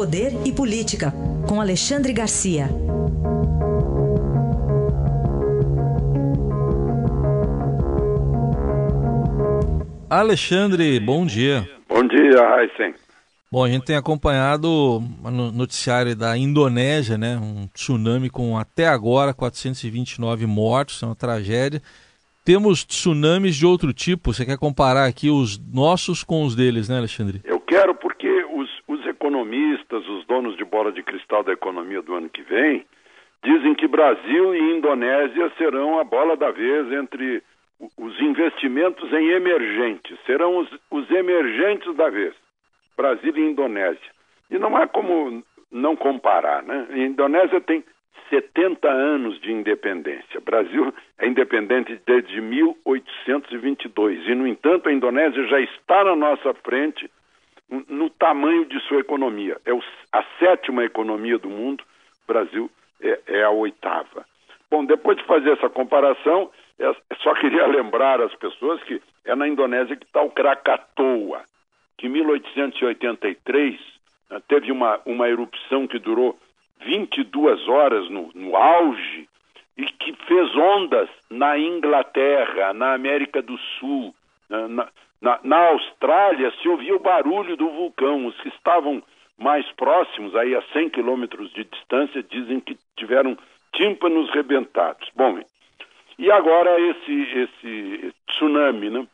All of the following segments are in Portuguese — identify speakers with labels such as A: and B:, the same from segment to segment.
A: Poder e Política, com Alexandre Garcia.
B: Alexandre, bom dia.
C: Bom dia, Heisen.
B: Bom, a gente tem acompanhado o noticiário da Indonésia, né? Um tsunami com até agora 429 mortos, é uma tragédia. Temos tsunamis de outro tipo. Você quer comparar aqui os nossos com os deles, né, Alexandre?
C: Eu quero porque os, os economistas, os donos de bola de cristal da economia do ano que vem, dizem que Brasil e Indonésia serão a bola da vez entre os investimentos em emergentes, serão os, os emergentes da vez, Brasil e Indonésia. E não há como não comparar, né? A Indonésia tem 70 anos de independência. Brasil é independente desde 1822 e, no entanto, a Indonésia já está na nossa frente no tamanho de sua economia. É a sétima economia do mundo, o Brasil é, é a oitava. Bom, depois de fazer essa comparação, é, só queria lembrar às pessoas que é na Indonésia que está o Krakatoa, que em 1883 né, teve uma, uma erupção que durou 22 horas no, no auge e que fez ondas na Inglaterra, na América do Sul, na, na, na, Austrália se ouvia o barulho do vulcão. Os que estavam mais próximos, aí a 100 quilômetros de distância, dizem que tiveram tímpanos rebentados. Bom, e agora esse, esse tsunami, né?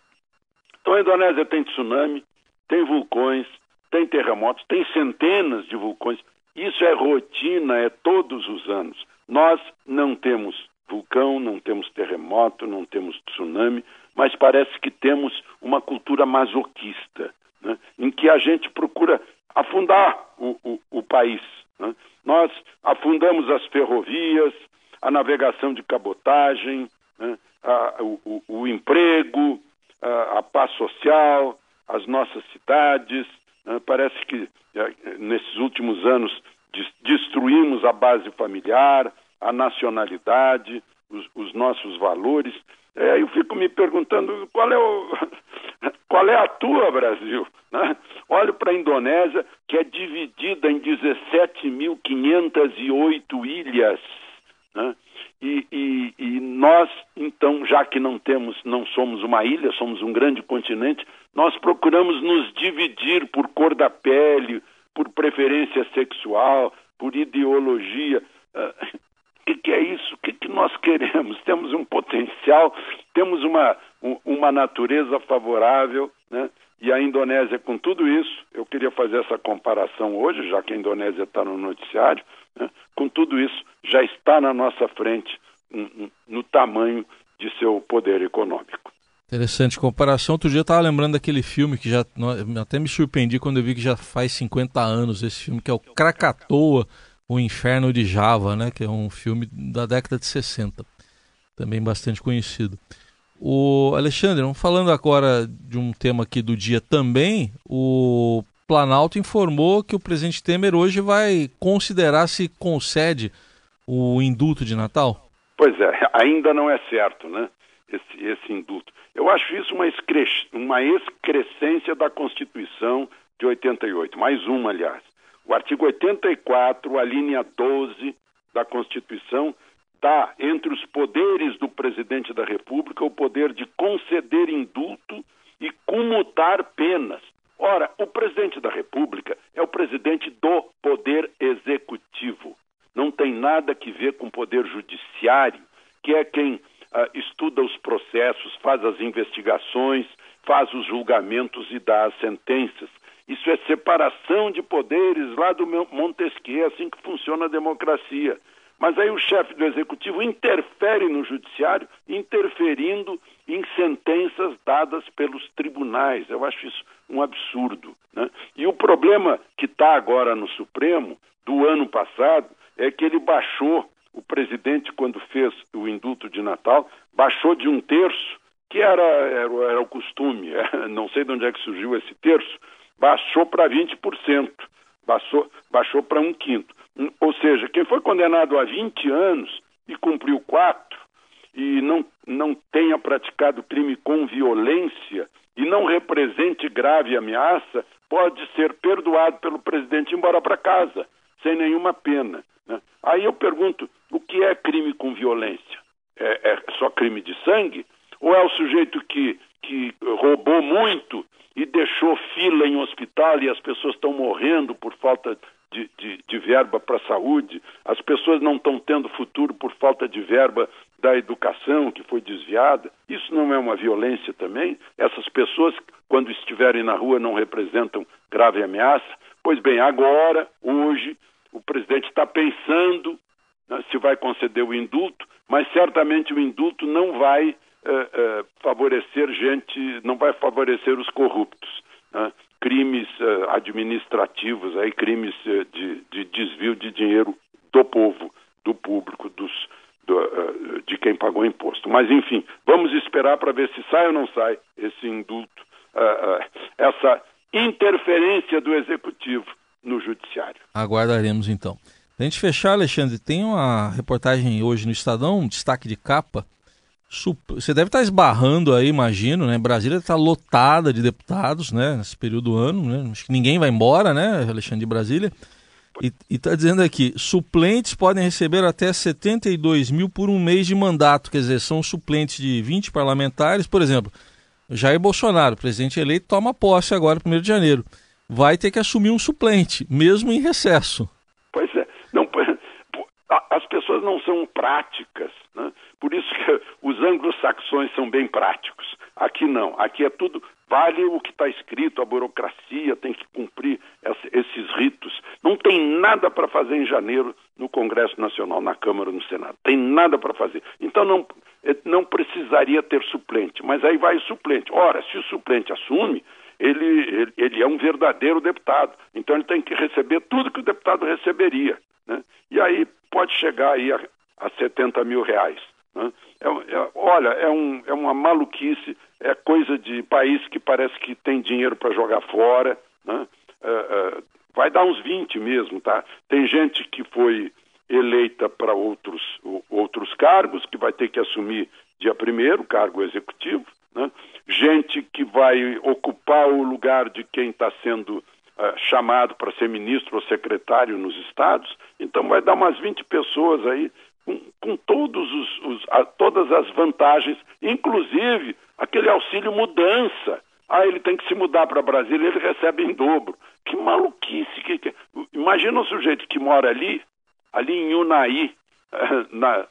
C: Então a Indonésia tem tsunami, tem vulcões, tem terremotos, tem centenas de vulcões. Isso é rotina, é todos os anos. Nós não temos vulcão, não temos terremoto, não temos tsunami, mas parece que temos uma cultura masoquista, né? em que a gente procura afundar o, o, o país. Né? Nós afundamos as ferrovias, a navegação de cabotagem, né? a, o, o, emprego, a, a, paz social, as nossas cidades. Né? Parece que é, nesses últimos anos destruímos a base familiar, a nacionalidade, os, os nossos valores. É, eu fico me perguntando qual é, o, qual é a tua, Brasil? Né? Olho para a Indonésia, que é dividida em 17.508 ilhas. Né? E, e, e, nós, então, já que não temos, não somos uma ilha, somos um grande continente, nós procuramos nos dividir por cor da pele, por preferência sexual, por ideologia. Uh, o que, que, é isso? O que, que, nós queremos? Temos um potencial, temos uma, uma natureza favorável, né? E a Indonésia, com tudo isso, eu queria fazer essa comparação hoje, já que a Indonésia está no noticiário, né? com tudo isso, já está na nossa frente no tamanho de seu poder econômico.
B: Interessante comparação. Outro dia eu estava lembrando daquele filme que já até me surpreendi quando eu vi que já faz 50 anos esse filme, que é o Krakatoa, o Inferno de Java, né? Que é um filme da década de 60, também bastante conhecido. O Alexandre, falando agora de um tema aqui do dia também, o Planalto informou que o presidente Temer hoje vai considerar se concede o indulto de Natal?
C: Pois é, ainda não é certo, né? Esse, esse indulto. Eu acho isso uma, excres, uma excrescência da Constituição de 88, mais uma, aliás. O artigo 84, a linha 12 da Constituição, dá entre os poderes do presidente da República o poder de conceder indulto e comutar penas. Ora, o presidente da República é o presidente do Poder Executivo. Não tem nada que ver com o Poder Judiciário, que é quem uh, estuda os processos, faz as investigações, faz os julgamentos e dá as sentenças. Isso é separação de poderes lá do Montesquieu, é assim que funciona a democracia. Mas aí o chefe do executivo interfere no judiciário, interferindo em sentenças dadas pelos tribunais. Eu acho isso um absurdo. Né? E o problema que está agora no Supremo, do ano passado, é que ele baixou, o presidente, quando fez o indulto de Natal, baixou de um terço, que era, era, era o costume, não sei de onde é que surgiu esse terço, baixou para 20%, baixou, baixou para um quinto. Ou seja, quem foi condenado a 20 anos e cumpriu quatro e não, não tenha praticado crime com violência e não represente grave ameaça, pode ser perdoado pelo presidente e embora para casa, sem nenhuma pena. Né? Aí eu pergunto: o que é crime com violência? É, é só crime de sangue? Ou é o sujeito que, que roubou muito e deixou fila em hospital e as pessoas estão morrendo por falta de, de, de verba para a saúde, as pessoas não estão tendo futuro por falta de verba da educação que foi desviada. Isso não é uma violência também? Essas pessoas, quando estiverem na rua, não representam grave ameaça? Pois bem, agora, hoje, o presidente está pensando né, se vai conceder o indulto, mas certamente o indulto não vai uh, uh, favorecer gente, não vai favorecer os corruptos. Né? crimes uh, administrativos, aí, crimes uh, de, de, desvio de dinheiro do povo, do público, dos, do, de quem pagou imposto. Mas, enfim, vamos esperar para ver se sai ou não sai esse indulto, essa interferência do executivo no judiciário.
B: Aguardaremos então. Para a gente fechar, Alexandre, tem uma reportagem hoje no Estadão, um destaque de capa, você deve estar esbarrando aí, imagino, né? Brasília está lotada de deputados, né? Nesse período do ano, né? Acho que ninguém vai embora, né, Alexandre de Brasília. E está dizendo aqui, suplentes podem receber até 72 mil por um mês de mandato, quer dizer, são suplentes de 20 parlamentares, por exemplo. Jair Bolsonaro, presidente eleito, toma posse agora, 1 de janeiro. Vai ter que assumir um suplente, mesmo em recesso.
C: As pessoas não são práticas. Né? Por isso que os anglo-saxões são bem práticos. Aqui não. Aqui é tudo. Vale o que está escrito, a burocracia tem que cumprir esses ritos. Não tem nada para fazer em janeiro no Congresso Nacional, na Câmara, no Senado. Tem nada para fazer. Então não, eh, não precisaria ter suplente. Mas aí vai o suplente. Ora, se o suplente assume, ele, ele, ele, é um verdadeiro deputado. Então ele tem que receber tudo que o deputado receberia. Né? E aí pode chegar aí a, a 70 mil reais. Né? É, é, olha, é, um, é uma maluquice, é coisa de país que parece que tem dinheiro para jogar fora. Né? É, é, vai dar uns 20 mesmo, tá? Tem gente que foi eleita para outros, outros cargos, que vai ter que assumir dia primeiro, cargo executivo, né? gente que vai ocupar o lugar de quem está sendo uh, chamado para ser ministro ou secretário nos estados, então vai dar umas 20 pessoas aí com, com todos os, os, a, todas as vantagens, inclusive aquele auxílio mudança. Ah, ele tem que se mudar para Brasília, ele recebe em dobro. Que maluquice! Que, que... Imagina um sujeito que mora ali, ali em Unai, na,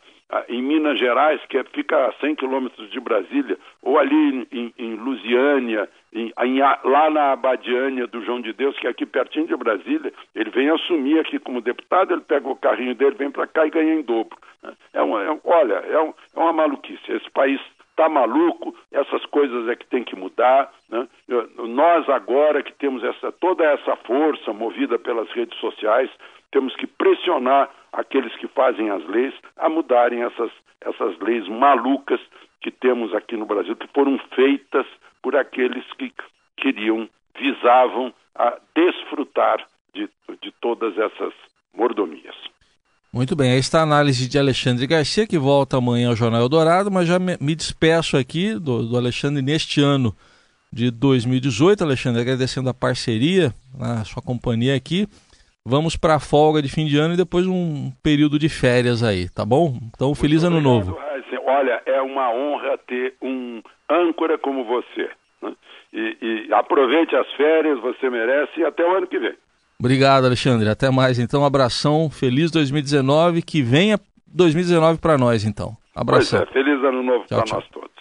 C: em Minas Gerais, que é, fica a 100 quilômetros de Brasília, ou ali em, em Lusiânia, em, em, lá na Abadiânia do João de Deus, que é aqui pertinho de Brasília, ele vem assumir aqui como deputado, ele pega o carrinho dele, vem para cá e ganha em dobro. Né? É uma, é, olha, é, um, é uma maluquice. Esse país está maluco, essas coisas é que tem que mudar. Né? Nós agora que temos essa, toda essa força movida pelas redes sociais, temos que pressionar aqueles que fazem as leis a mudarem essas, essas leis malucas que temos aqui no Brasil, que foram feitas por aqueles que queriam, visavam a desfrutar de, de todas essas mordomias.
B: Muito bem, aí está a análise de Alexandre Garcia, que volta amanhã ao Jornal Eldorado, mas já me, me despeço aqui do, do, Alexandre neste ano de 2018. Alexandre, agradecendo a parceria, a sua companhia aqui. Vamos para a folga de fim de ano e depois um período de férias aí, tá bom? Então, Muito feliz ano novo.
C: Olha, é uma honra ter um âncora como você. Né? E, e aproveite as férias, você merece, e até o ano que vem.
B: Obrigado, Alexandre. Até mais. Então, um abração. Feliz 2019. Que venha 2019 para nós, então. Abração.
C: Pois é, feliz ano novo para nós todos.